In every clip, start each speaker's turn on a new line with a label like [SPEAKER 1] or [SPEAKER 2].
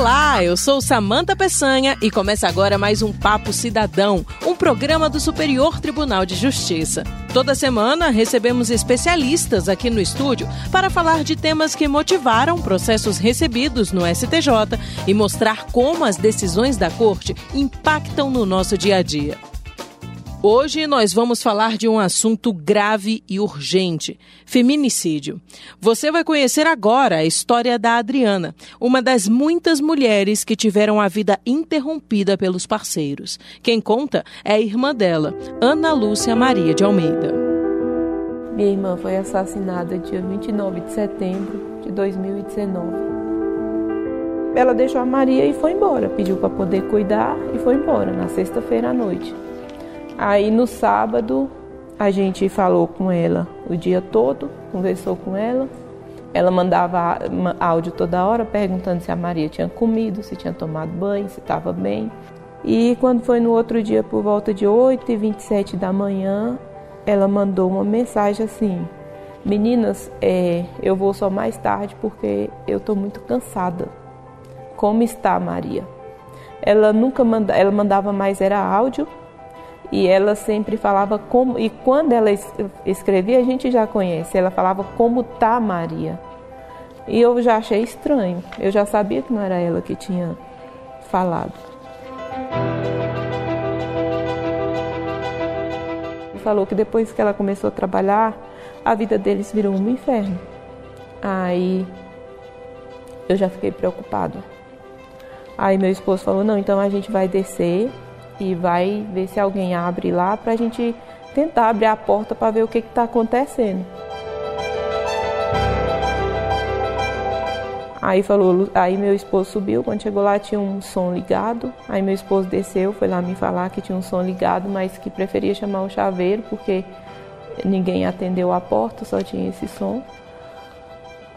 [SPEAKER 1] Olá, eu sou Samanta Peçanha e começa agora mais um Papo Cidadão, um programa do Superior Tribunal de Justiça. Toda semana recebemos especialistas aqui no estúdio para falar de temas que motivaram processos recebidos no STJ e mostrar como as decisões da Corte impactam no nosso dia a dia. Hoje nós vamos falar de um assunto grave e urgente: feminicídio. Você vai conhecer agora a história da Adriana, uma das muitas mulheres que tiveram a vida interrompida pelos parceiros. Quem conta é a irmã dela, Ana Lúcia Maria de Almeida.
[SPEAKER 2] Minha irmã foi assassinada dia 29 de setembro de 2019. Ela deixou a Maria e foi embora, pediu para poder cuidar e foi embora na sexta-feira à noite. Aí no sábado a gente falou com ela o dia todo, conversou com ela. Ela mandava áudio toda hora perguntando se a Maria tinha comido, se tinha tomado banho, se estava bem. E quando foi no outro dia, por volta de 8 e 27 da manhã, ela mandou uma mensagem assim: Meninas, é, eu vou só mais tarde porque eu estou muito cansada. Como está, Maria? Ela nunca manda, ela mandava mais era áudio e ela sempre falava como e quando ela escrevia a gente já conhece ela falava como tá Maria. E eu já achei estranho eu já sabia que não era ela que tinha falado. Falou que depois que ela começou a trabalhar a vida deles virou um inferno. Aí eu já fiquei preocupado aí meu esposo falou não então a gente vai descer e vai ver se alguém abre lá para a gente tentar abrir a porta para ver o que está acontecendo. Aí falou, aí meu esposo subiu, quando chegou lá tinha um som ligado. Aí meu esposo desceu, foi lá me falar que tinha um som ligado, mas que preferia chamar o chaveiro porque ninguém atendeu a porta, só tinha esse som.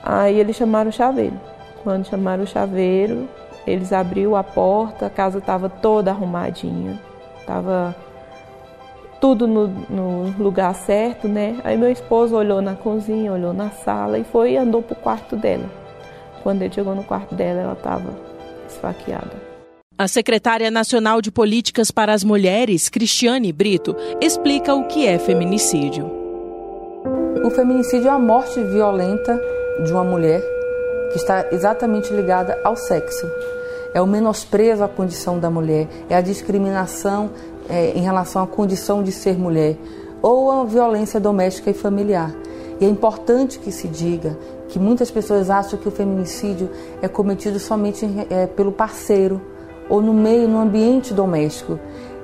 [SPEAKER 2] Aí eles chamaram o chaveiro. Quando chamaram o chaveiro, eles abriu a porta, a casa estava toda arrumadinha, estava tudo no, no, lugar certo, né? Aí meu esposo olhou na cozinha, olhou na sala e foi e andou para o quarto dela. Quando ele chegou no quarto dela, ela estava esfaqueada.
[SPEAKER 1] A secretária nacional de Políticas para as Mulheres, Cristiane Brito, explica o que é feminicídio.
[SPEAKER 3] O feminicídio é a morte violenta de uma mulher que está exatamente ligada ao sexo. É o menosprezo à condição da mulher, é a discriminação é, em relação à condição de ser mulher, ou a violência doméstica e familiar. E é importante que se diga que muitas pessoas acham que o feminicídio é cometido somente é, pelo parceiro ou no meio, no ambiente doméstico.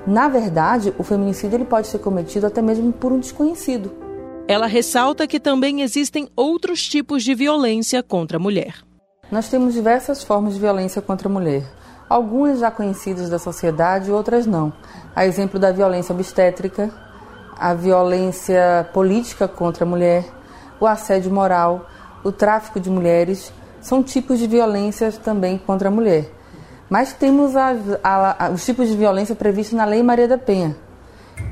[SPEAKER 3] Na verdade, o feminicídio ele pode ser cometido até mesmo por um desconhecido.
[SPEAKER 1] Ela ressalta que também existem outros tipos de violência contra a mulher.
[SPEAKER 3] Nós temos diversas formas de violência contra a mulher. Algumas já conhecidas da sociedade, outras não. A exemplo da violência obstétrica, a violência política contra a mulher, o assédio moral, o tráfico de mulheres, são tipos de violência também contra a mulher. Mas temos a, a, a, os tipos de violência previstos na Lei Maria da Penha,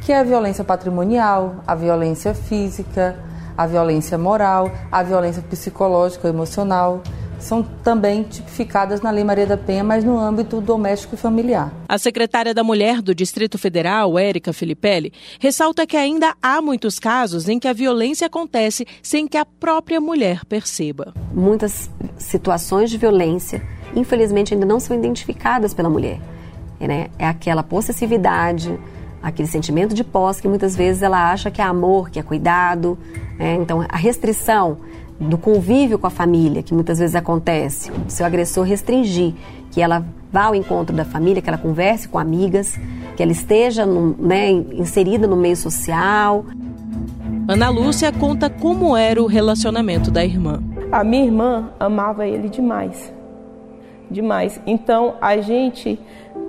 [SPEAKER 3] que é a violência patrimonial, a violência física, a violência moral, a violência psicológica, emocional, são também tipificadas na Lei Maria da Penha, mas no âmbito doméstico e familiar.
[SPEAKER 1] A secretária da Mulher do Distrito Federal, Érica Filipelli, ressalta que ainda há muitos casos em que a violência acontece sem que a própria mulher perceba.
[SPEAKER 4] Muitas situações de violência, infelizmente, ainda não são identificadas pela mulher. Né? É aquela possessividade, aquele sentimento de posse que muitas vezes ela acha que é amor, que é cuidado. Né? Então, a restrição do convívio com a família, que muitas vezes acontece, o seu agressor restringir que ela vá ao encontro da família, que ela converse com amigas, que ela esteja no, né, inserida no meio social.
[SPEAKER 1] Ana Lúcia conta como era o relacionamento da irmã.
[SPEAKER 2] A minha irmã amava ele demais, demais. Então a gente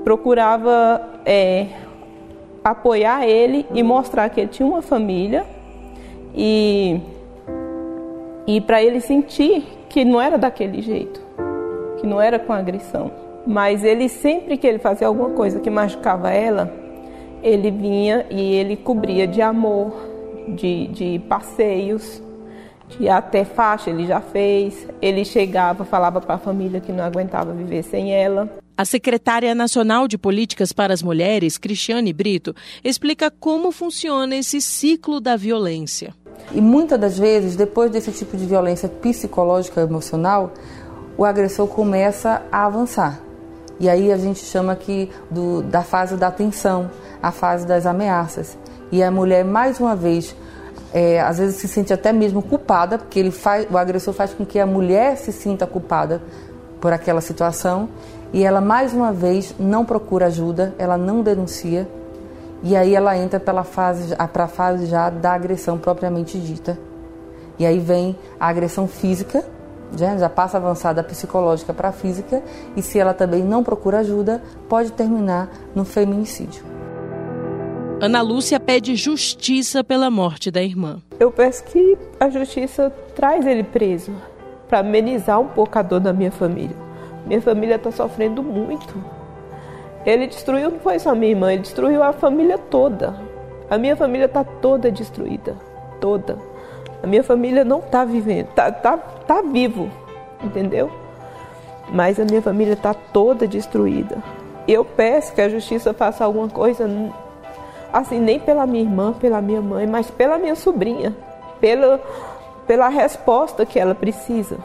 [SPEAKER 2] procurava é, apoiar ele e mostrar que ele tinha uma família e, e para ele sentir que não era daquele jeito, que não era com agressão. Mas ele sempre que ele fazia alguma coisa que machucava ela, ele vinha e ele cobria de amor, de, de passeios. E até faixa ele já fez. Ele chegava, falava para a família que não aguentava viver sem ela.
[SPEAKER 1] A secretária nacional de Políticas para as Mulheres, Cristiane Brito, explica como funciona esse ciclo da violência.
[SPEAKER 3] E muitas das vezes, depois desse tipo de violência psicológica emocional, o agressor começa a avançar. E aí a gente chama aqui do, da fase da tensão, a fase das ameaças. E a mulher, mais uma vez, é, às vezes se sente até mesmo culpada, porque ele faz, o agressor faz com que a mulher se sinta culpada por aquela situação e ela mais uma vez não procura ajuda, ela não denuncia e aí ela entra pela fase para a fase já da agressão propriamente dita. E aí vem a agressão física, já, já passa avançada psicológica para a física e se ela também não procura ajuda, pode terminar no feminicídio.
[SPEAKER 1] Ana Lúcia pede justiça pela morte da irmã.
[SPEAKER 2] Eu peço que a justiça traz ele preso para amenizar um pouco a dor da minha família. Minha família está sofrendo muito. Ele destruiu, não foi só minha irmã, ele destruiu a família toda. A minha família está toda destruída. Toda. A minha família não está vivendo, está tá, tá vivo, entendeu? Mas a minha família está toda destruída. Eu peço que a justiça faça alguma coisa, assim, nem pela minha irmã, pela minha mãe, mas pela minha sobrinha, pela, pela resposta que ela precisa.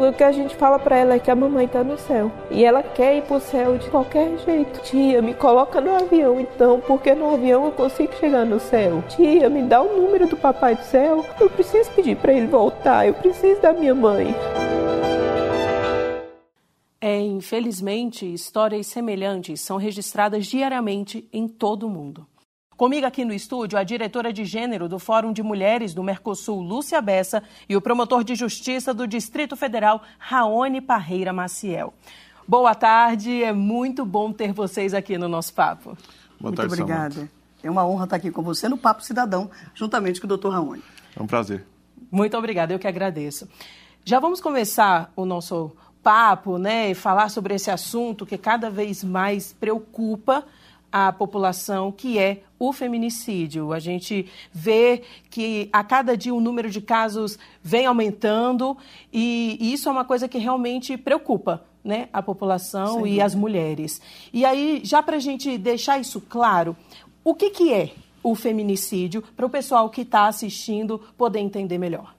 [SPEAKER 2] O que a gente fala para ela é que a mamãe tá no céu. E ela quer ir pro céu de qualquer jeito. Tia, me coloca no avião então, porque no avião eu consigo chegar no céu. Tia, me dá o número do papai do céu. Eu preciso pedir para ele voltar. Eu preciso da minha mãe.
[SPEAKER 1] É, infelizmente, histórias semelhantes são registradas diariamente em todo o mundo. Comigo aqui no estúdio, a diretora de gênero do Fórum de Mulheres do Mercosul, Lúcia Bessa, e o promotor de justiça do Distrito Federal, Raoni Parreira Maciel. Boa tarde, é muito bom ter vocês aqui no nosso papo.
[SPEAKER 5] Boa tarde, muito obrigada. É uma honra estar aqui com você no Papo Cidadão, juntamente com o doutor Raoni.
[SPEAKER 6] É um prazer.
[SPEAKER 1] Muito obrigada, eu que agradeço. Já vamos começar o nosso papo, né, e falar sobre esse assunto que cada vez mais preocupa a população, que é o feminicídio. A gente vê que a cada dia o número de casos vem aumentando e isso é uma coisa que realmente preocupa né, a população Sim. e as mulheres. E aí, já para a gente deixar isso claro, o que, que é o feminicídio para o pessoal que está assistindo poder entender melhor?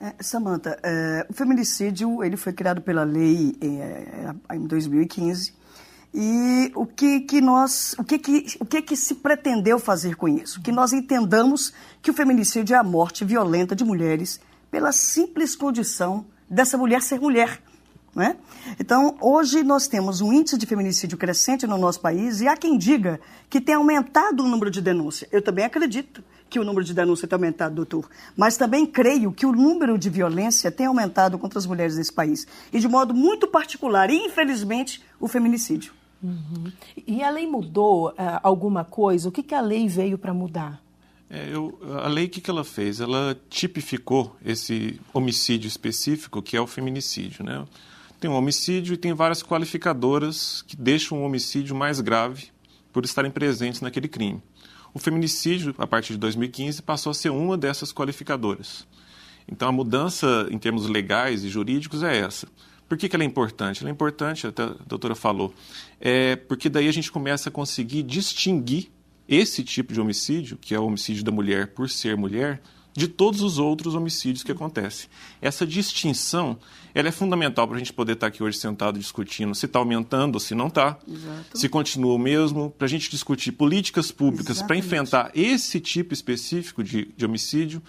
[SPEAKER 5] É, Samanta, é, o feminicídio ele foi criado pela lei é, em 2015 e o que, que nós, o que, que, o que, que se pretendeu fazer com isso? Que nós entendamos que o feminicídio é a morte violenta de mulheres pela simples condição dessa mulher ser mulher. Não é? Então, hoje nós temos um índice de feminicídio crescente no nosso país e há quem diga que tem aumentado o número de denúncias. Eu também acredito que o número de denúncias tem aumentado, doutor. Mas também creio que o número de violência tem aumentado contra as mulheres nesse país. E de modo muito particular, infelizmente, o feminicídio.
[SPEAKER 1] Uhum. E a lei mudou uh, alguma coisa? O que, que a lei veio para mudar?
[SPEAKER 6] É, eu, a lei, o que, que ela fez? Ela tipificou esse homicídio específico, que é o feminicídio. Né? Tem um homicídio e tem várias qualificadoras que deixam o homicídio mais grave por estarem presentes naquele crime. O feminicídio, a partir de 2015, passou a ser uma dessas qualificadoras. Então, a mudança em termos legais e jurídicos é essa. Por que, que ela é importante? Ela é importante, até a doutora falou, é porque daí a gente começa a conseguir distinguir esse tipo de homicídio, que é o homicídio da mulher por ser mulher, de todos os outros homicídios que acontecem. Essa distinção ela é fundamental para a gente poder estar aqui hoje sentado discutindo se está aumentando ou se não está, se continua o mesmo, para a gente discutir políticas públicas para enfrentar esse tipo específico de, de homicídio,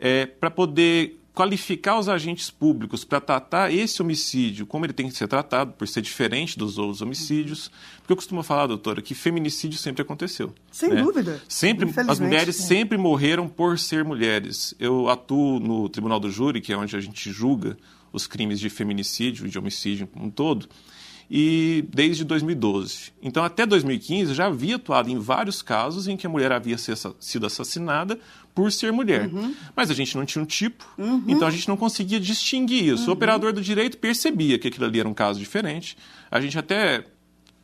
[SPEAKER 6] é, para poder qualificar os agentes públicos para tratar esse homicídio como ele tem que ser tratado, por ser diferente dos outros homicídios. Porque eu costumo falar, doutora, que feminicídio sempre aconteceu.
[SPEAKER 5] Sem né? dúvida.
[SPEAKER 6] Sempre, as mulheres sempre morreram por ser mulheres. Eu atuo no Tribunal do Júri, que é onde a gente julga os crimes de feminicídio e de homicídio como um todo e desde 2012. Então, até 2015, já havia atuado em vários casos em que a mulher havia sido assassinada por ser mulher. Uhum. Mas a gente não tinha um tipo, uhum. então a gente não conseguia distinguir isso. Uhum. O operador do direito percebia que aquilo ali era um caso diferente. A gente até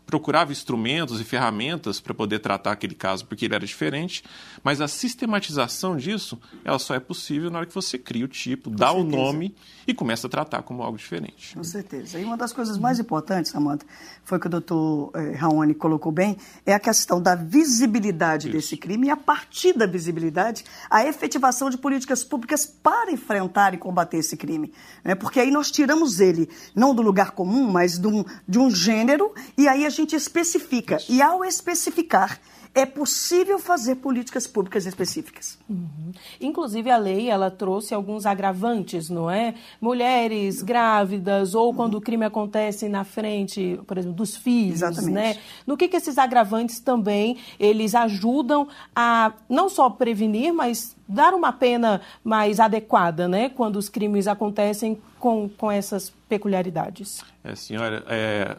[SPEAKER 6] procurava instrumentos e ferramentas para poder tratar aquele caso porque ele era diferente, mas a sistematização disso, ela só é possível na hora que você cria o tipo, Com dá certeza. o nome e começa a tratar como algo diferente.
[SPEAKER 5] Com certeza. E uma das coisas mais importantes, Samanta, foi que o doutor eh, Raoni colocou bem, é a questão da visibilidade Isso. desse crime e a partir da visibilidade, a efetivação de políticas públicas para enfrentar e combater esse crime. Né? Porque aí nós tiramos ele, não do lugar comum, mas de um, de um gênero, e aí a gente especifica. Isso. E ao especificar, é possível fazer políticas públicas específicas.
[SPEAKER 1] Uhum. Inclusive a lei ela trouxe alguns agravantes, não é? Mulheres grávidas ou uhum. quando o crime acontece na frente, por exemplo, dos filhos, Exatamente. né? No que, que esses agravantes também eles ajudam a não só prevenir, mas dar uma pena mais adequada, né? Quando os crimes acontecem com, com essas peculiaridades.
[SPEAKER 6] É, senhora, é,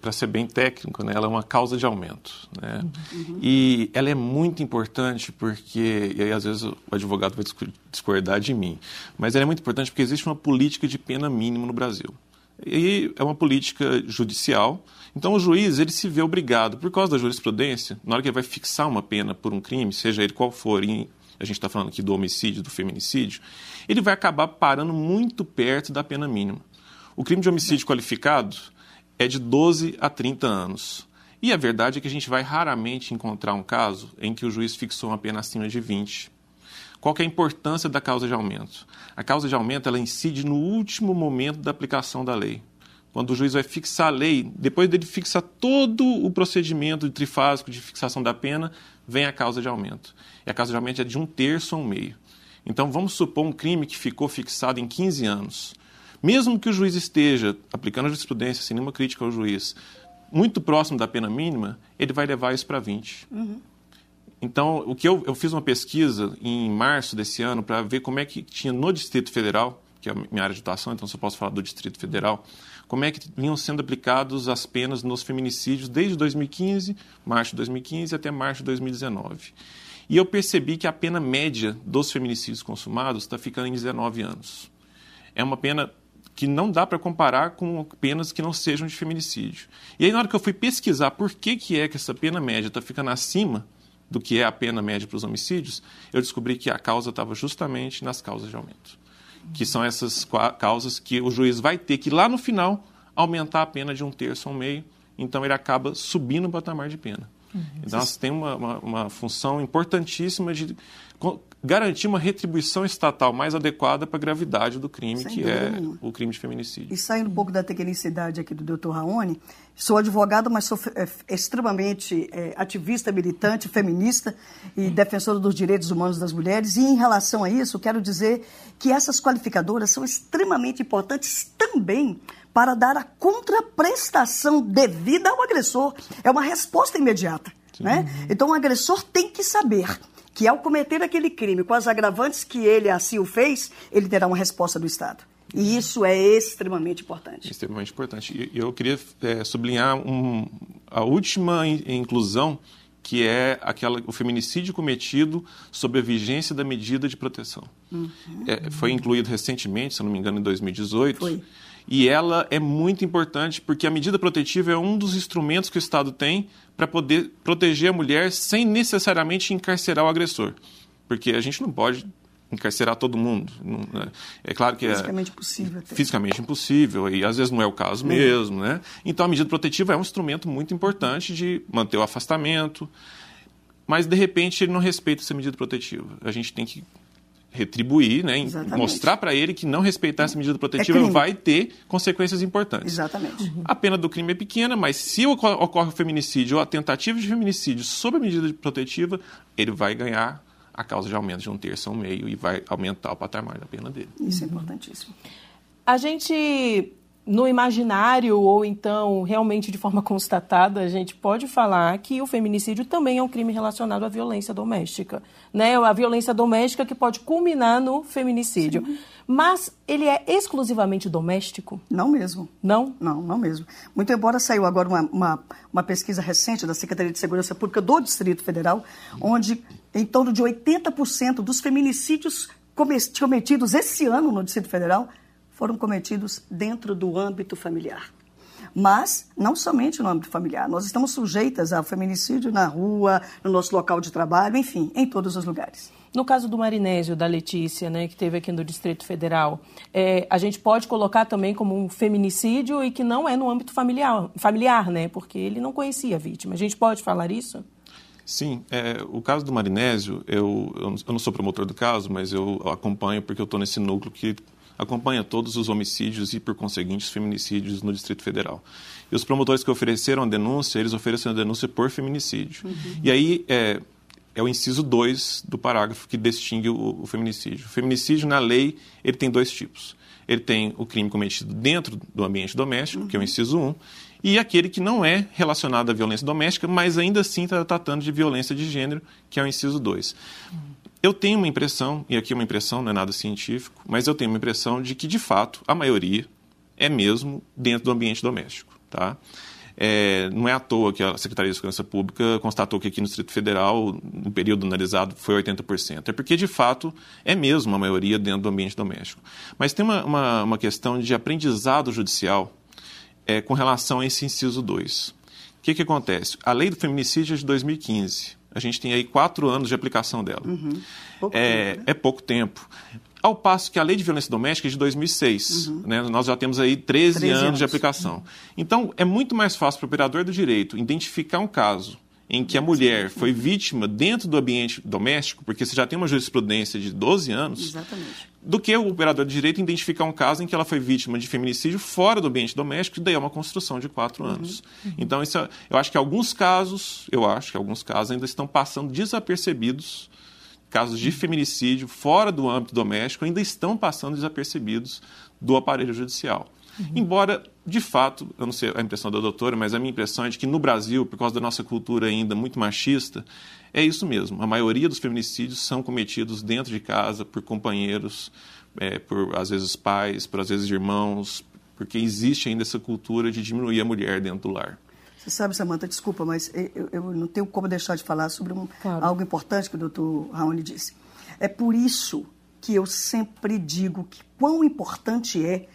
[SPEAKER 6] para ser bem técnico, né, ela é uma causa de aumento. Né? Uhum. E ela é muito importante porque, e aí às vezes o advogado vai discordar de mim, mas ela é muito importante porque existe uma política de pena mínima no Brasil. E é uma política judicial, então o juiz ele se vê obrigado, por causa da jurisprudência, na hora que ele vai fixar uma pena por um crime, seja ele qual for, e a gente está falando aqui do homicídio, do feminicídio, ele vai acabar parando muito perto da pena mínima. O crime de homicídio qualificado, é de 12 a 30 anos. E a verdade é que a gente vai raramente encontrar um caso em que o juiz fixou uma pena acima de 20. Qual é a importância da causa de aumento? A causa de aumento ela incide no último momento da aplicação da lei. Quando o juiz vai fixar a lei, depois dele fixar todo o procedimento trifásico de fixação da pena, vem a causa de aumento. E a causa de aumento é de um terço ou um meio. Então vamos supor um crime que ficou fixado em 15 anos. Mesmo que o juiz esteja aplicando a jurisprudência sem nenhuma crítica ao juiz, muito próximo da pena mínima, ele vai levar isso para 20. Uhum. Então, o que eu, eu fiz uma pesquisa em março desse ano para ver como é que tinha no Distrito Federal, que é a minha área de atuação, então só posso falar do Distrito Federal, como é que vinham sendo aplicados as penas nos feminicídios desde 2015, março de 2015 até março de 2019. E eu percebi que a pena média dos feminicídios consumados está ficando em 19 anos. É uma pena que não dá para comparar com penas que não sejam de feminicídio. E aí, na hora que eu fui pesquisar por que, que é que essa pena média está ficando acima do que é a pena média para os homicídios, eu descobri que a causa estava justamente nas causas de aumento. Que são essas causas que o juiz vai ter que, lá no final, aumentar a pena de um terço ou um meio, então ele acaba subindo o patamar de pena. Uhum. Então, nós temos uma, uma, uma função importantíssima de garantir uma retribuição estatal mais adequada para a gravidade do crime, Sem que é nenhuma. o crime de feminicídio.
[SPEAKER 5] E saindo um pouco da tecnicidade aqui do doutor Raoni, sou advogada, mas sou é, extremamente é, ativista, militante, feminista e defensora dos direitos humanos das mulheres. E em relação a isso, quero dizer que essas qualificadoras são extremamente importantes também para dar a contraprestação devida ao agressor. É uma resposta imediata. Né? Então, o agressor tem que saber que ao cometer aquele crime com as agravantes que ele assim o fez, ele terá uma resposta do Estado. E isso é extremamente importante.
[SPEAKER 6] Extremamente importante. E eu queria é, sublinhar um, a última inclusão, que é aquela, o feminicídio cometido sob a vigência da medida de proteção. Uhum. É, foi incluído recentemente, se não me engano, em 2018. Foi. E ela é muito importante porque a medida protetiva é um dos instrumentos que o Estado tem para poder proteger a mulher sem necessariamente encarcerar o agressor. Porque a gente não pode encarcerar todo mundo. Né? É claro que
[SPEAKER 5] fisicamente
[SPEAKER 6] é
[SPEAKER 5] impossível. Até.
[SPEAKER 6] Fisicamente impossível e às vezes não é o caso mesmo, né? Então a medida protetiva é um instrumento muito importante de manter o afastamento, mas de repente ele não respeita essa medida protetiva. A gente tem que retribuir, né, mostrar para ele que não respeitar essa medida protetiva é vai ter consequências importantes.
[SPEAKER 5] Exatamente. Uhum.
[SPEAKER 6] A pena do crime é pequena, mas se ocorre o feminicídio ou a tentativa de feminicídio sob a medida protetiva, ele vai ganhar a causa de aumento de um terço a um meio e vai aumentar o patamar da pena dele.
[SPEAKER 5] Isso é importantíssimo.
[SPEAKER 1] A gente no imaginário ou então realmente de forma constatada, a gente pode falar que o feminicídio também é um crime relacionado à violência doméstica, né? A violência doméstica que pode culminar no feminicídio. Sim. Mas ele é exclusivamente doméstico?
[SPEAKER 5] Não mesmo.
[SPEAKER 1] Não?
[SPEAKER 5] Não, não mesmo. Muito embora saiu agora uma, uma, uma pesquisa recente da Secretaria de Segurança Pública do Distrito Federal, onde em torno de 80% dos feminicídios cometidos esse ano no Distrito Federal foram cometidos dentro do âmbito familiar. Mas não somente no âmbito familiar. Nós estamos sujeitas ao feminicídio na rua, no nosso local de trabalho, enfim, em todos os lugares.
[SPEAKER 1] No caso do Marinésio, da Letícia, né, que teve aqui no Distrito Federal, é, a gente pode colocar também como um feminicídio e que não é no âmbito familiar, familiar né, porque ele não conhecia a vítima. A gente pode falar isso?
[SPEAKER 6] Sim, é, o caso do Marinésio, eu, eu não sou promotor do caso, mas eu acompanho porque eu estou nesse núcleo que acompanha todos os homicídios e, por conseguinte, os feminicídios no Distrito Federal. E os promotores que ofereceram a denúncia, eles ofereceram a denúncia por feminicídio. Uhum. E aí é, é o inciso 2 do parágrafo que distingue o, o, feminicídio. O feminicídio, na lei, ele tem dois tipos. Ele tem o crime cometido dentro do ambiente doméstico, uhum. que é o inciso 1, um, e aquele que não é relacionado à violência doméstica, mas ainda assim está tratando de violência de gênero, que é o inciso 2. Eu tenho uma impressão, e aqui é uma impressão, não é nada científico, mas eu tenho uma impressão de que, de fato, a maioria é mesmo dentro do ambiente doméstico. Tá? É, não é à toa que a Secretaria de Segurança Pública constatou que aqui no Distrito Federal, no período analisado, foi 80%. É porque, de fato, é mesmo a maioria dentro do ambiente doméstico. Mas tem uma, uma, uma questão de aprendizado judicial é, com relação a esse inciso 2. O que, que acontece? A lei do feminicídio é de 2015. A gente tem aí quatro anos de aplicação dela. Uhum. Pouco é, tempo, né? é pouco tempo. Ao passo que a lei de violência doméstica é de 2006. Uhum. Né? Nós já temos aí 13, 13 anos, anos, de aplicação. Uhum. Então, é muito mais fácil para o operador do direito identificar um caso em que a mulher foi vítima dentro do ambiente doméstico, porque você já tem uma jurisprudência de 12 anos, Exatamente. do que o operador de direito identificar um caso em que ela foi vítima de feminicídio fora do ambiente doméstico, e daí é uma construção de quatro uhum. anos. Uhum. Então, isso é, eu acho que alguns casos, eu acho que alguns casos ainda estão passando desapercebidos, casos de feminicídio fora do âmbito doméstico ainda estão passando desapercebidos do aparelho judicial. Uhum. Embora, de fato, eu não sei a impressão da doutora, mas a minha impressão é de que no Brasil, por causa da nossa cultura ainda muito machista, é isso mesmo. A maioria dos feminicídios são cometidos dentro de casa por companheiros, é, por às vezes pais, por às vezes irmãos, porque existe ainda essa cultura de diminuir a mulher dentro do lar.
[SPEAKER 5] Você sabe, Samanta, desculpa, mas eu, eu, não tenho como deixar de falar sobre um, claro. algo importante que o doutor Raoni disse. É por isso que eu sempre digo que quão importante é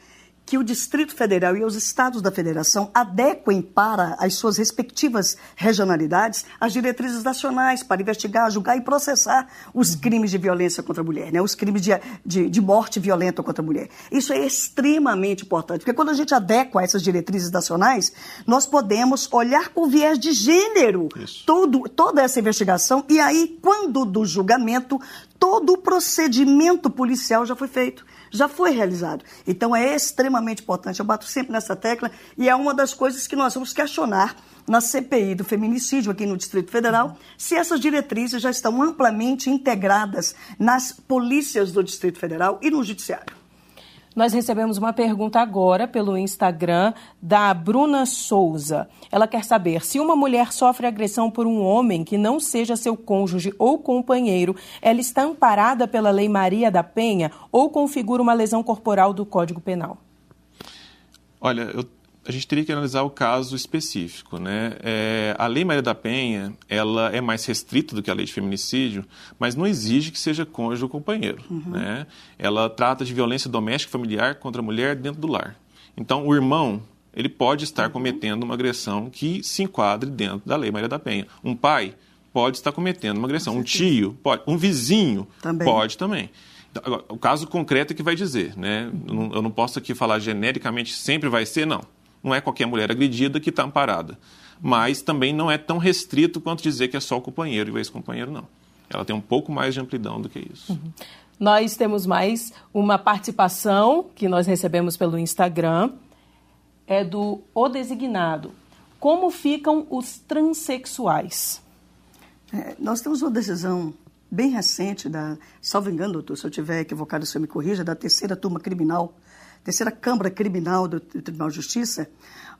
[SPEAKER 5] que o Distrito Federal e os estados da federação adequem para as suas respectivas regionalidades as diretrizes nacionais para investigar, julgar e processar os crimes de violência contra a mulher, né? os crimes de, de, de morte violenta contra a mulher. Isso é extremamente importante, porque quando a gente adequa essas diretrizes nacionais, nós podemos olhar com viés de gênero todo, toda essa investigação e aí, quando do julgamento, todo o procedimento policial já foi feito já foi realizado. Então é extremamente importante. Eu bato sempre nessa tecla e é uma das coisas que nós vamos questionar na CPI do feminicídio aqui no Distrito Federal, se essas diretrizes já estão amplamente integradas nas polícias do Distrito Federal e no Judiciário.
[SPEAKER 1] Nós recebemos uma pergunta agora pelo Instagram da Bruna Souza. Ela quer saber se uma mulher sofre agressão por um homem que não seja seu cônjuge ou companheiro, ela está amparada pela Lei Maria da Penha ou configura uma lesão corporal do Código Penal?
[SPEAKER 6] Olha, eu a gente teria que analisar o caso específico. Né? É, a Lei Maria da Penha ela é mais restrita do que a lei de feminicídio, mas não exige que seja cônjuge ou companheiro. Uhum. Né? Ela trata de violência doméstica familiar contra a mulher dentro do lar. Então, o irmão ele pode estar cometendo uma agressão que se enquadre dentro da Lei Maria da Penha. Um pai pode estar cometendo uma agressão. Um tio pode. Um vizinho também. pode também. Então, agora, o caso concreto é que vai dizer, né? Eu não posso aqui falar genericamente sempre vai ser, não não é qualquer mulher agredida que está amparada. Mas também não é tão restrito quanto dizer que é só o companheiro e o ex-companheiro, não. Ela tem um pouco mais de amplidão do que isso. Uhum.
[SPEAKER 1] Nós temos mais uma participação que nós recebemos pelo Instagram, é do O Designado. Como ficam os transexuais?
[SPEAKER 5] É, nós temos uma decisão bem recente, da, salvo engano, doutor, se eu estiver equivocado, o senhor me corrija, da terceira turma criminal terceira Câmara Criminal do, Tribunal de Justiça,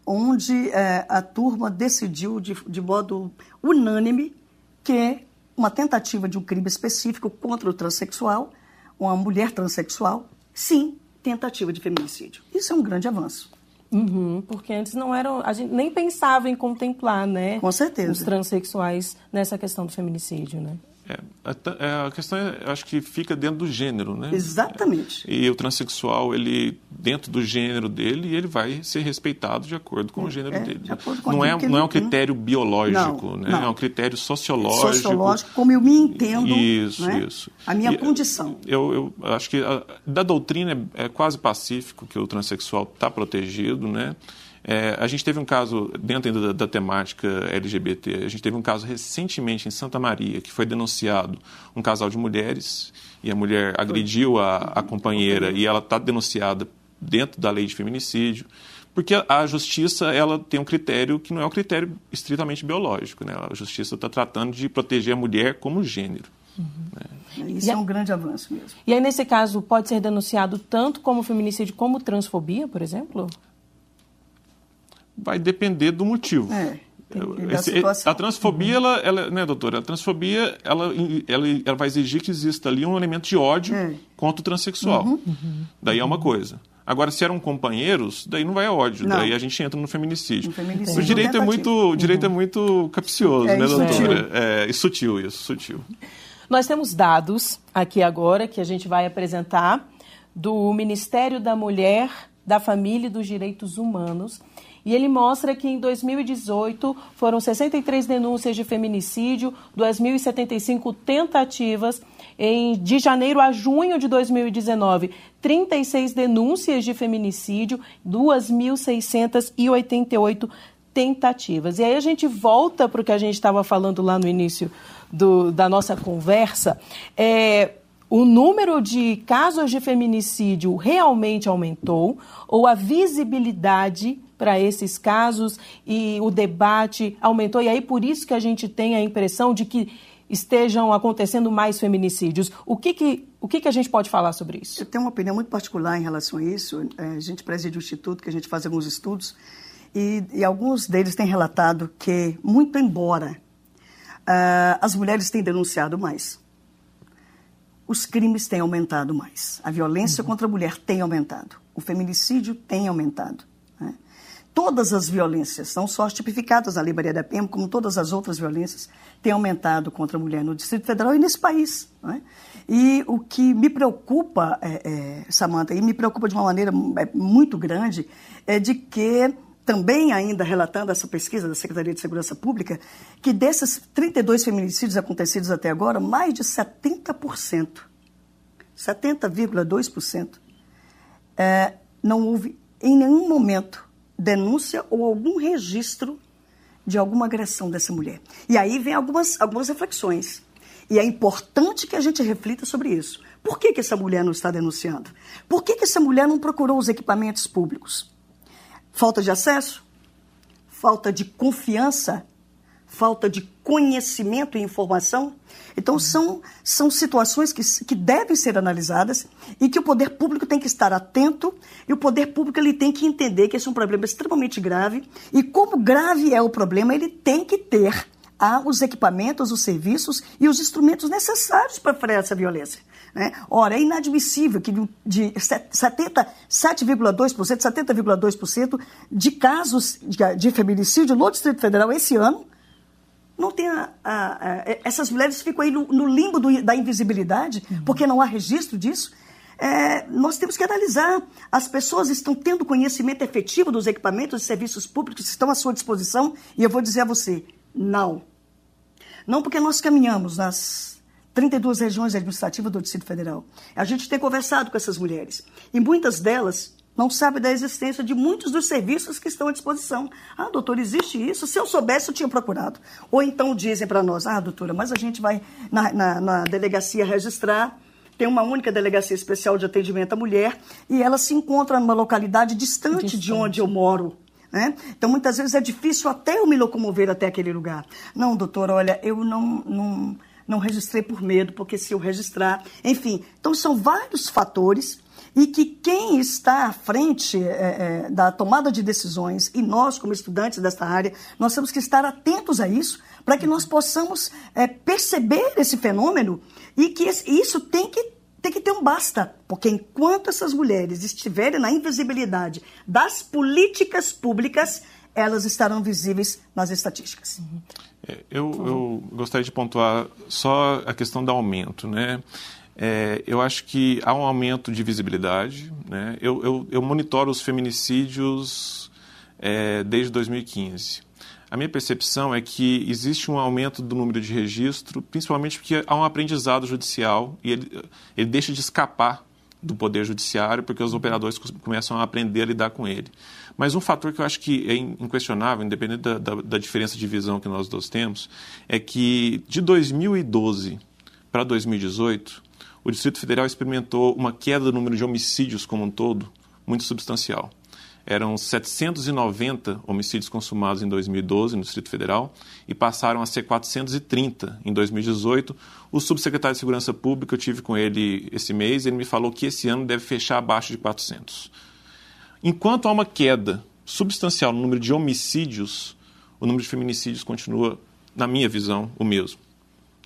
[SPEAKER 5] onde é, a turma decidiu de, de modo unânime que uma tentativa de um crime específico contra o transexual, uma mulher transexual, sim, tentativa de feminicídio. Isso é um grande avanço.
[SPEAKER 1] Uhum, porque antes não eram, a gente nem pensava em contemplar, né?
[SPEAKER 5] Com certeza.
[SPEAKER 1] Os transexuais nessa questão do feminicídio, né?
[SPEAKER 6] É, a, a, questão, é, acho que fica dentro do gênero, né?
[SPEAKER 5] Exatamente.
[SPEAKER 6] E o transexual, ele, dentro do gênero dele, ele vai ser respeitado de acordo com o gênero
[SPEAKER 5] é,
[SPEAKER 6] dele.
[SPEAKER 5] De acordo com
[SPEAKER 6] não é, não é um critério biológico,
[SPEAKER 5] não,
[SPEAKER 6] né?
[SPEAKER 5] Não.
[SPEAKER 6] É um critério sociológico.
[SPEAKER 5] Sociológico, como eu me entendo.
[SPEAKER 6] Isso,
[SPEAKER 5] né?
[SPEAKER 6] isso.
[SPEAKER 5] A minha
[SPEAKER 6] e,
[SPEAKER 5] condição.
[SPEAKER 6] Eu, eu acho que a, da doutrina é, é quase pacífico que o transexual está protegido, né? É, a gente teve um caso, dentro da, da, temática LGBT, a gente teve um caso recentemente em Santa Maria, que foi denunciado um casal de mulheres, e a mulher agrediu a, a companheira, e ela está denunciada dentro da lei de feminicídio, porque a justiça ela tem um critério que não é um critério estritamente biológico. Né? A justiça está tratando de proteger a mulher como gênero. Uhum.
[SPEAKER 5] Né? Isso e é um grande avanço mesmo.
[SPEAKER 1] E aí, nesse caso, pode ser denunciado tanto como feminicídio como transfobia, por exemplo?
[SPEAKER 6] Vai depender do motivo.
[SPEAKER 5] É.
[SPEAKER 6] Esse, a transfobia, ela, ela, né, doutora? A transfobia, ela, ela, ela vai exigir que exista ali um elemento de ódio é. contra o transexual. Uhum. Uhum. Daí é uma coisa. Agora, se eram companheiros, daí não vai a ódio, não. daí a gente entra no feminicídio. feminicídio o direito é muito, o direito é uhum. é muito capcioso, é, né, doutora? É, e sutil isso, sutil.
[SPEAKER 1] Nós temos dados aqui agora que a gente vai apresentar do Ministério da Mulher, da Família e dos Direitos Humanos e ele mostra que em 2018 foram 63 denúncias de feminicídio, 2.075 tentativas. Em, de janeiro a junho de 2019, 36 denúncias de feminicídio, 2.688 tentativas. E aí a gente volta para o que a gente estava falando lá no início do, da nossa conversa. É, o número de casos de feminicídio realmente aumentou ou a visibilidade para esses casos e o debate aumentou. E aí por isso que a gente tem a impressão de que estejam acontecendo mais feminicídios. O que, que, o que, que a gente pode falar sobre isso?
[SPEAKER 5] Eu tenho uma opinião muito particular em relação a isso. É, a gente preside o Instituto, que a gente faz alguns estudos, e, e alguns deles têm relatado que, muito embora uh, as mulheres têm denunciado mais, os crimes têm aumentado mais. A violência uhum. contra a mulher tem aumentado. O feminicídio tem aumentado todas as violências, não só as tipificadas na Lei Maria da Penha, como todas as outras violências, têm aumentado contra a mulher no Distrito Federal e nesse país. É? E o que me preocupa, é, é, Samanta, e me preocupa de uma maneira é, muito grande, é de que, também ainda relatando essa pesquisa da Secretaria de Segurança Pública, que desses 32 feminicídios acontecidos até agora, mais de 70%, 70,2%, é, não houve em nenhum momento denúncia ou algum registro de alguma agressão dessa mulher. E aí vem algumas, algumas reflexões. E é importante que a gente reflita sobre isso. Por que, que essa mulher não está denunciando? Por que, que essa mulher não procurou os equipamentos públicos? Falta de acesso? Falta de confiança? Falta de conhecimento e informação? Então, são, são situações que, que devem ser analisadas e que o poder público tem que estar atento e o poder público ele tem que entender que esse é um problema extremamente grave e, como grave é o problema, ele tem que ter ah, os equipamentos, os serviços e os instrumentos necessários para frear essa violência. Né? Ora, é inadmissível que de 77,2%, 70,2% de casos de, de feminicídio no Distrito Federal esse ano não tem a, a, a, essas mulheres ficam aí no, no limbo do, da invisibilidade, uhum. porque não há registro disso. É, nós temos que analisar. As pessoas estão tendo conhecimento efetivo dos equipamentos e serviços públicos que estão à sua disposição, e eu vou dizer a você: não. Não porque nós caminhamos nas 32 regiões administrativas do Distrito Federal. A gente tem conversado com essas mulheres, e muitas delas não sabe da existência de muitos dos serviços que estão à disposição. Ah, doutor, existe isso? Se eu soubesse, eu tinha procurado. Ou então dizem para nós, ah, doutora, mas a gente vai na, na, na delegacia registrar, tem uma única delegacia especial de atendimento à mulher, e ela se encontra numa localidade distante, distante. de onde eu moro. Né? Então, muitas vezes é difícil até eu me locomover até aquele lugar. Não, doutor, olha, eu não, não, não registrei por medo, porque se eu registrar. Enfim, então são vários fatores e que quem está à frente é, é, da tomada de decisões, e nós, como estudantes desta área, nós temos que estar atentos a isso, para que nós possamos é, perceber esse fenômeno e que esse, isso tem que, tem que ter um basta. Porque enquanto essas mulheres estiverem na invisibilidade das políticas públicas, elas estarão visíveis nas estatísticas.
[SPEAKER 6] É, eu, eu, gostaria de pontuar só a questão do aumento, né? É, eu acho que há um aumento de visibilidade. Né? Eu, eu, eu monitoro os feminicídios é, desde 2015. A minha percepção é que existe um aumento do número de registro, principalmente porque há um aprendizado judicial e ele, ele deixa de escapar do Poder Judiciário, porque os operadores começam a aprender a lidar com ele. Mas um fator que eu acho que é inquestionável, independente da, da, da diferença de visão que nós dois temos, é que de 2012 para 2018, o Distrito Federal experimentou uma queda do número de homicídios como um todo muito substancial. Eram 790 homicídios consumados em 2012 no Distrito Federal e passaram a ser 430 em 2018. O subsecretário de Segurança Pública, eu tive com ele esse mês, ele me falou que esse ano deve fechar abaixo de 400. Enquanto há uma queda substancial no número de homicídios, o número de feminicídios continua, na minha visão, o mesmo.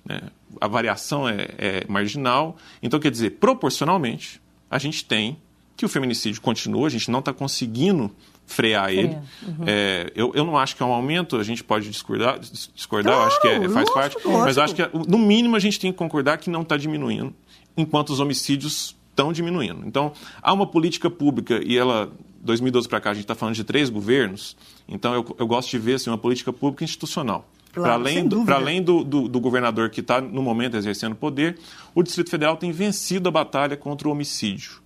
[SPEAKER 6] Né? A variação é, é marginal. Então, quer dizer, proporcionalmente, a gente tem que o feminicídio continua, a gente não está conseguindo frear ele. Uhum. É, eu, eu não acho que é um aumento, a gente pode discordar, discordar claro, eu acho que é, faz parte, lógico. mas eu acho que, no mínimo, a gente tem que concordar que não está diminuindo, enquanto os homicídios estão diminuindo. Então, há uma política pública, e ela, 2012 para cá, a gente está falando de três governos, então eu, eu gosto de ver assim, uma política pública institucional. Claro, para além, do, além do, do, do, governador que está, no momento, exercendo poder, o Distrito Federal tem vencido a batalha contra o homicídio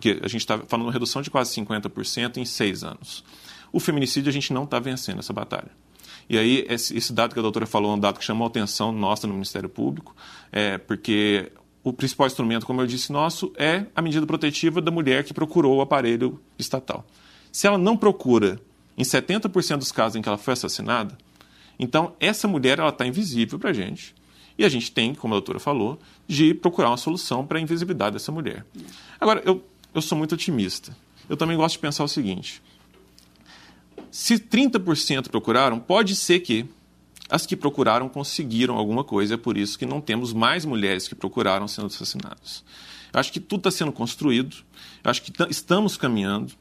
[SPEAKER 6] que a gente está falando uma redução de quase 50% em seis anos. O feminicídio a gente não está vencendo essa batalha. E aí, esse, dado que a doutora falou é um dado que chamou a atenção nossa no Ministério Público, é, porque o principal instrumento, como eu disse, nosso é a medida protetiva da mulher que procurou o aparelho estatal. Se ela não procura em 70% dos casos em que ela foi assassinada, então essa mulher ela está invisível para a gente. E a gente tem, como a doutora falou, de procurar uma solução para a invisibilidade dessa mulher. Agora, eu eu sou muito otimista. Eu também gosto de pensar o seguinte: se 30% procuraram, pode ser que as que procuraram conseguiram alguma coisa, é por isso que não temos mais mulheres que procuraram sendo assassinadas. Eu acho que tudo está sendo construído, eu acho que estamos caminhando.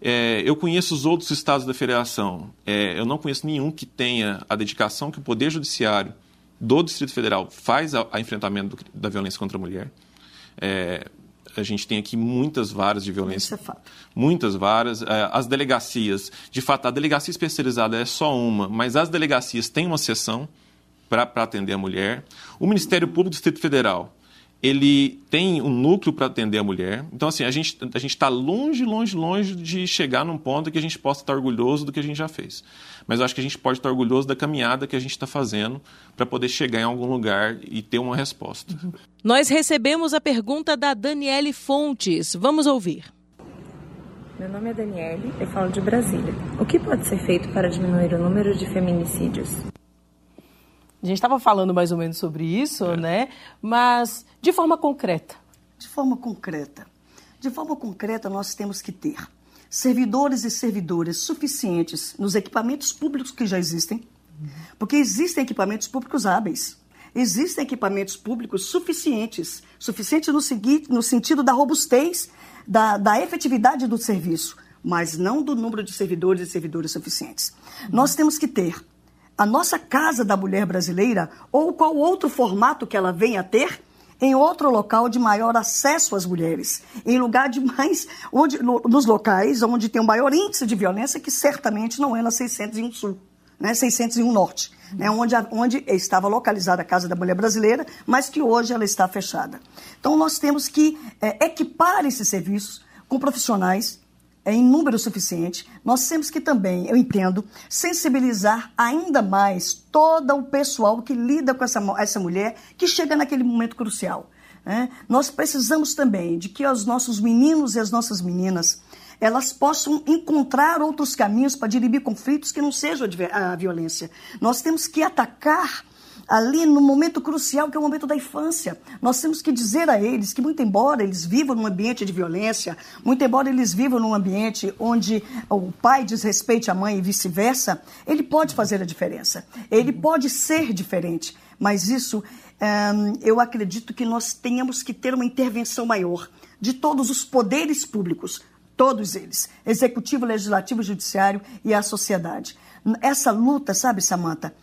[SPEAKER 6] É, eu conheço os outros estados da federação, é, eu não conheço nenhum que tenha a dedicação que o Poder Judiciário do Distrito Federal faz ao, ao enfrentamento do, da violência contra a mulher. É, a gente tem aqui muitas varas de violência.
[SPEAKER 5] Isso é fato.
[SPEAKER 6] Muitas varas. É, as delegacias, de fato, a delegacia especializada é só uma, mas as delegacias têm uma seção para atender a mulher. O Ministério Público do Distrito Federal ele tem um núcleo para atender a mulher. Então, assim, a gente a está longe, longe, longe de chegar num ponto que a gente possa estar orgulhoso do que a gente já fez. Mas eu acho que a gente pode estar orgulhoso da caminhada que a gente está fazendo para poder chegar em algum lugar e ter uma resposta.
[SPEAKER 1] Nós recebemos a pergunta da Daniele Fontes. Vamos ouvir.
[SPEAKER 7] Meu nome é Daniele, eu falo de Brasília. O que pode ser feito para diminuir o número de feminicídios?
[SPEAKER 1] A gente estava falando mais ou menos sobre isso, é. né? Mas de forma concreta.
[SPEAKER 5] De forma concreta. De forma concreta, nós temos que ter servidores e servidoras suficientes nos equipamentos públicos que já existem, porque existem equipamentos públicos hábeis. Existem equipamentos públicos suficientes, suficientes no, seguinte, no sentido da robustez, da, da efetividade do serviço, mas não do número de servidores e servidoras suficientes. Nós temos que ter a nossa Casa da Mulher Brasileira, ou qual outro formato que ela venha a ter, em outro local de maior acesso às mulheres, em lugar de mais, onde, no, nos locais onde tem um maior índice de violência, que certamente não é na 601 Sul, né, 601 Norte, né, onde, onde estava localizada a Casa da Mulher Brasileira, mas que hoje ela está fechada. Então nós temos que é, equipar esses serviços com profissionais em número suficiente, nós temos que também, eu entendo, sensibilizar ainda mais todo o pessoal que lida com essa, essa mulher que chega naquele momento crucial. Né? Nós precisamos também de que os nossos meninos e as nossas meninas elas possam encontrar outros caminhos para dirimir conflitos que não sejam a violência. Nós temos que atacar ali no momento crucial, que é o momento da infância. Nós temos que dizer a eles que, muito embora eles vivam num ambiente de violência, muito embora eles vivam num ambiente onde o pai desrespeite a mãe e vice-versa, ele pode fazer a diferença. Ele pode ser diferente. Mas isso, hum, eu acredito que nós tenhamos que ter uma intervenção maior de todos os poderes públicos todos eles, executivo, legislativo, judiciário e a sociedade. Essa luta, sabe, Samantha,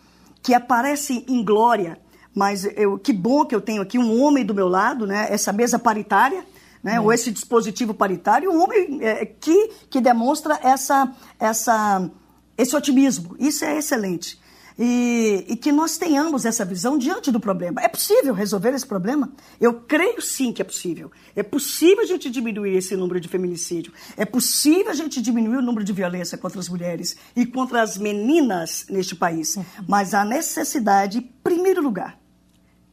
[SPEAKER 5] que aparece em glória, mas eu, que bom que eu tenho aqui um homem do meu lado, né? Essa mesa paritária, né? Ou esse dispositivo paritário, um homem é, que, que demonstra essa, essa, esse otimismo. Isso é excelente e, e, que nós tenhamos essa visão diante do problema. É possível resolver esse problema? Eu creio sim que é possível. É possível a gente diminuir esse número de feminicídio. É possível a gente diminuir o número de violência contra as mulheres e contra as meninas neste país. Mas há necessidade, em primeiro lugar,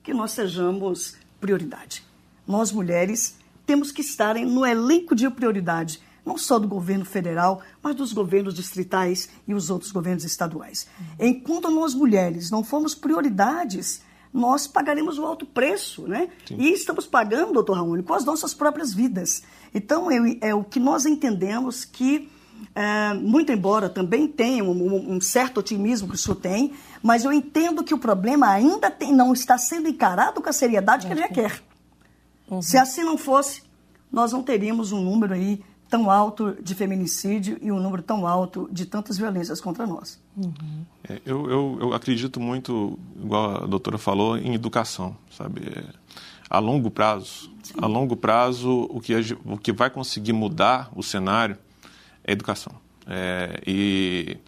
[SPEAKER 5] que nós sejamos prioridade. Nós, mulheres, temos que estar no elenco de prioridade não só do governo federal, mas dos governos distritais e os outros governos estaduais. Uhum. Enquanto nós mulheres não formos prioridades, nós pagaremos o alto preço, né? Sim. E estamos pagando, doutor Raoni, com as nossas próprias vidas. Então, é, é o que nós entendemos que, é, muito embora também tenha um, um, certo otimismo que o senhor tem, mas eu entendo que o problema ainda tem, não está sendo encarado com a seriedade que ele quer. Uhum. Se assim não fosse, nós não teríamos um número aí tão alto de feminicídio e um número tão alto de tantas violências contra nós.
[SPEAKER 6] Uhum. É, eu, eu, eu, acredito muito, igual a doutora falou, em educação, sabe? É, a longo prazo, Sim. a longo prazo, o que, o que vai conseguir mudar o cenário é educação. É, e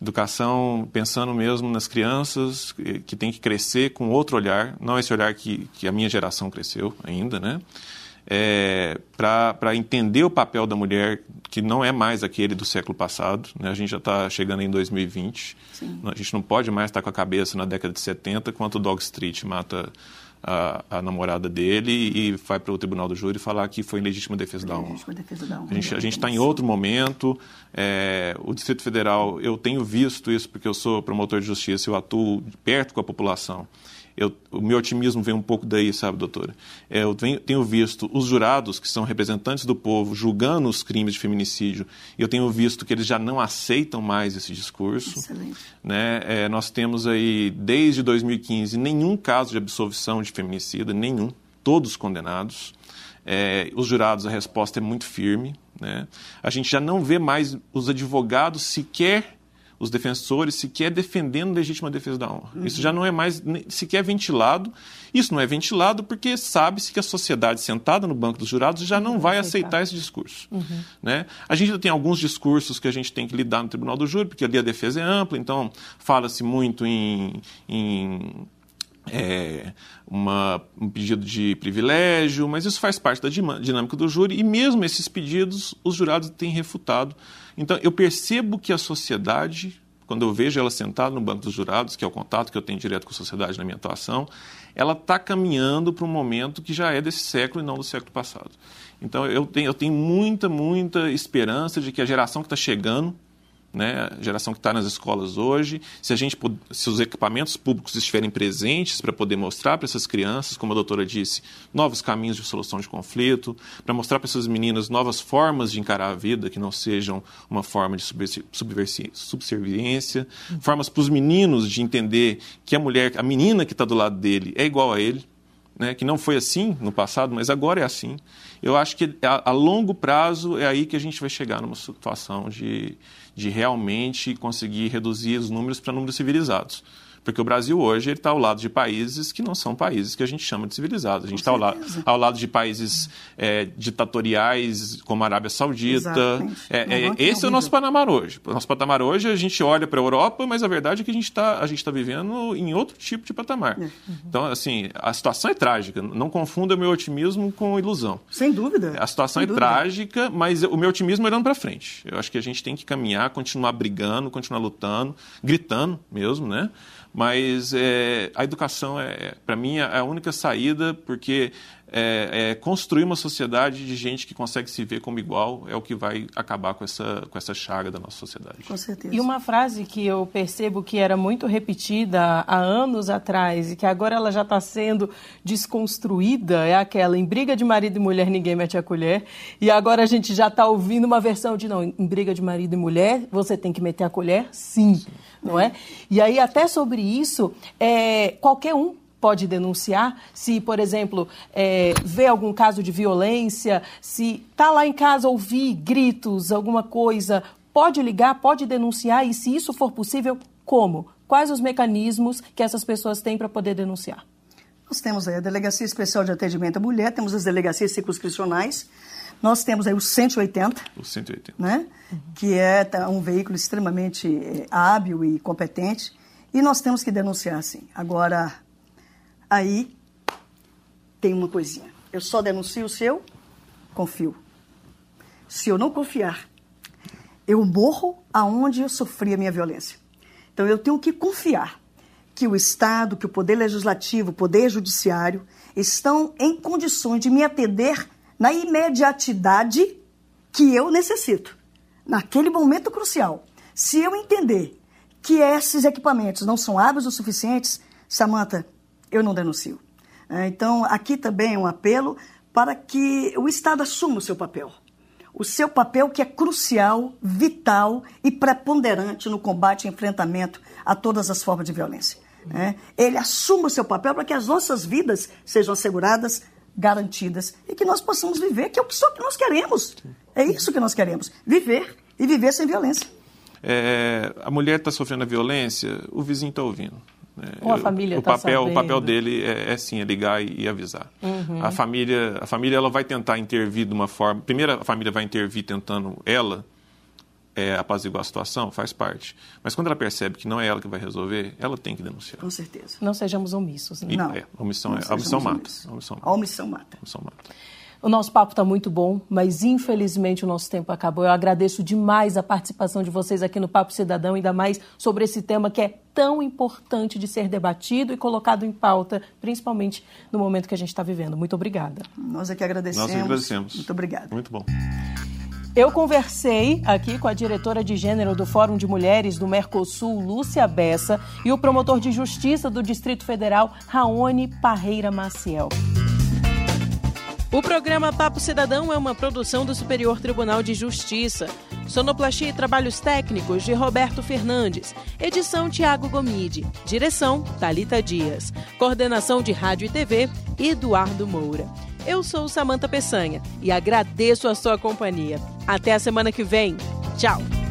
[SPEAKER 6] educação pensando mesmo nas crianças que, que tem que crescer com outro olhar, não esse olhar que, que a minha geração cresceu ainda, né? É, para entender o papel da mulher, que não é mais aquele do século passado. Né? A gente já está chegando em 2020. Sim. A gente não pode mais estar tá com a cabeça na década de 70, quando o Dog Street mata a, a namorada dele e vai para o tribunal do júri falar que foi em legítima defesa da honra. Defesa da honra. A gente está em outro momento. É, o Distrito Federal, eu tenho visto isso porque eu sou promotor de justiça, eu atuo perto com a população. Eu, o meu otimismo vem um pouco daí, sabe, doutora? É, eu tenho visto os jurados, que são representantes do povo, julgando os crimes de feminicídio, e eu tenho visto que eles já não aceitam mais esse discurso. Excelente. Né? É, nós temos aí, desde 2015, nenhum caso de absolvição de feminicida, nenhum, todos condenados. É, os jurados, a resposta é muito firme. Né? A gente já não vê mais os advogados sequer os defensores sequer defendendo legítima defesa da honra. Uhum. Isso já não é mais sequer ventilado. Isso não é ventilado porque sabe-se que a sociedade sentada no banco dos jurados já não, vai aceitar. aceitar esse discurso. Uhum. Né? A gente tem alguns discursos que a gente tem que lidar no tribunal do júri, porque ali a defesa é ampla, então fala-se muito em, em é, uma, um pedido de privilégio, mas isso faz parte da dinâmica do júri e mesmo esses pedidos os jurados têm refutado. Então eu percebo que a sociedade, quando eu vejo ela sentada no banco dos jurados, que é o contato que eu tenho direto com a sociedade na minha atuação, ela está caminhando para um momento que já é desse século e não do século passado. Então eu tenho, eu tenho muita, muita esperança de que a geração que está chegando né, a geração que está nas escolas hoje, se a gente se os equipamentos públicos estiverem presentes para poder mostrar para essas crianças, como a doutora disse, novos caminhos de solução de conflito, para mostrar para essas meninas novas formas de encarar a vida que não sejam uma forma de subserviência, formas para os meninos de entender que a mulher, a menina que está do lado dele é igual a ele, né, que não foi assim no passado, mas agora é assim. Eu acho que a, a longo prazo é aí que a gente vai chegar numa situação de de realmente conseguir reduzir os números para números civilizados. Porque o Brasil hoje está ao lado de países que não são países que a gente chama de civilizados. A gente está ao, la ao, lado de países é, ditatoriais como a Arábia Saudita. É, é, esse é o nosso patamar hoje. O nosso patamar hoje, a gente olha para a Europa, mas a verdade é que a gente está tá vivendo em outro tipo de patamar. Uhum. Então, assim, a situação é trágica. Não confunda o meu otimismo com ilusão.
[SPEAKER 5] Sem dúvida.
[SPEAKER 6] A situação Sem é dúvida. trágica, mas o meu otimismo é olhando para frente. Eu acho que a gente tem que caminhar, continuar brigando, continuar lutando, gritando mesmo, né? Mas é, a educação, é, para mim, é a única saída, porque é, é, construir uma sociedade de gente que consegue se ver como igual é o que vai acabar com essa, com essa chaga da nossa sociedade.
[SPEAKER 1] Com certeza. E uma frase que eu percebo que era muito repetida há anos atrás e que agora ela já está sendo desconstruída é aquela: em briga de marido e mulher ninguém mete a colher. E agora a gente já está ouvindo uma versão de: não, em briga de marido e mulher você tem que meter a colher? Sim. sim. Não é? E aí, até sobre isso, é, qualquer um pode denunciar? Se, por exemplo, é, vê algum caso de violência, se está lá em casa ouvir gritos, alguma coisa, pode ligar, pode denunciar e, se isso for possível, como? Quais os mecanismos que essas pessoas têm para poder denunciar?
[SPEAKER 5] Nós temos a Delegacia Especial de Atendimento à Mulher, temos as delegacias circunscricionais, nós temos aí o 180.
[SPEAKER 6] O 180.
[SPEAKER 5] Né? Uhum. Que é tá, um veículo extremamente é, hábil e competente. E nós temos que denunciar, sim. Agora, aí tem uma coisinha. Eu só denuncio se eu confio. Se eu não confiar, eu morro aonde eu sofri a minha violência. Então eu tenho que confiar que o Estado, que o Poder Legislativo, o Poder Judiciário estão em condições de me atender na imediatidade que eu necessito, naquele momento crucial. Se eu entender que esses equipamentos não são hábeis o suficientes, Samanta, eu não denuncio. É, então, aqui também é um apelo para que o Estado assuma o seu papel. O seu papel que é crucial, vital e preponderante no combate e enfrentamento a todas as formas de violência. É, ele assuma o seu papel para que as nossas vidas sejam asseguradas, garantidas e que nós possamos viver, que é o que só que nós queremos. É isso que nós queremos: viver e viver sem violência.
[SPEAKER 6] É, a mulher está sofrendo a violência, o vizinho está ouvindo.
[SPEAKER 1] Né? Ou a família
[SPEAKER 6] o
[SPEAKER 1] tá
[SPEAKER 6] papel
[SPEAKER 1] sabendo.
[SPEAKER 6] o papel dele é, é sim é ligar e, e avisar
[SPEAKER 1] Uhum.
[SPEAKER 6] a família a família ela vai tentar intervir de uma forma primeiro a família vai intervir tentando ela é, apaziguar a situação faz parte mas quando ela percebe que não é ela que vai resolver ela tem que denunciar
[SPEAKER 5] Com certeza.
[SPEAKER 1] Não sejamos omissos. Né?
[SPEAKER 6] E,
[SPEAKER 5] Não.
[SPEAKER 6] é, a omissão
[SPEAKER 5] Não
[SPEAKER 6] é, a omissão mata a omissão
[SPEAKER 5] A
[SPEAKER 6] mata
[SPEAKER 5] omissão mata.
[SPEAKER 6] a omissão mata
[SPEAKER 1] O nosso papo está muito bom, mas infelizmente o nosso tempo acabou. Eu agradeço demais a participação de vocês aqui no Papo Cidadão, ainda mais sobre esse tema que é tão importante de ser debatido e colocado em pauta, principalmente no momento que a gente está vivendo. Muito obrigada.
[SPEAKER 5] Nós é que agradecemos.
[SPEAKER 6] nós agradecemos
[SPEAKER 5] Muito obrigada.
[SPEAKER 6] muito bom
[SPEAKER 1] Eu conversei aqui com a diretora de gênero do Fórum de Mulheres do Mercosul, Lúcia Bessa, e o promotor de justiça do Distrito Federal, Raoni Parreira Maciel. O programa Papo Cidadão é uma produção do Superior Tribunal de Justiça. Sonoplastia e trabalhos técnicos de Roberto Fernandes. Edição Tiago Gomide. Direção Talita Dias. Coordenação de Rádio e TV Eduardo Moura. Eu sou Samanta Peçanha e agradeço a sua companhia. Até a semana que vem. Tchau.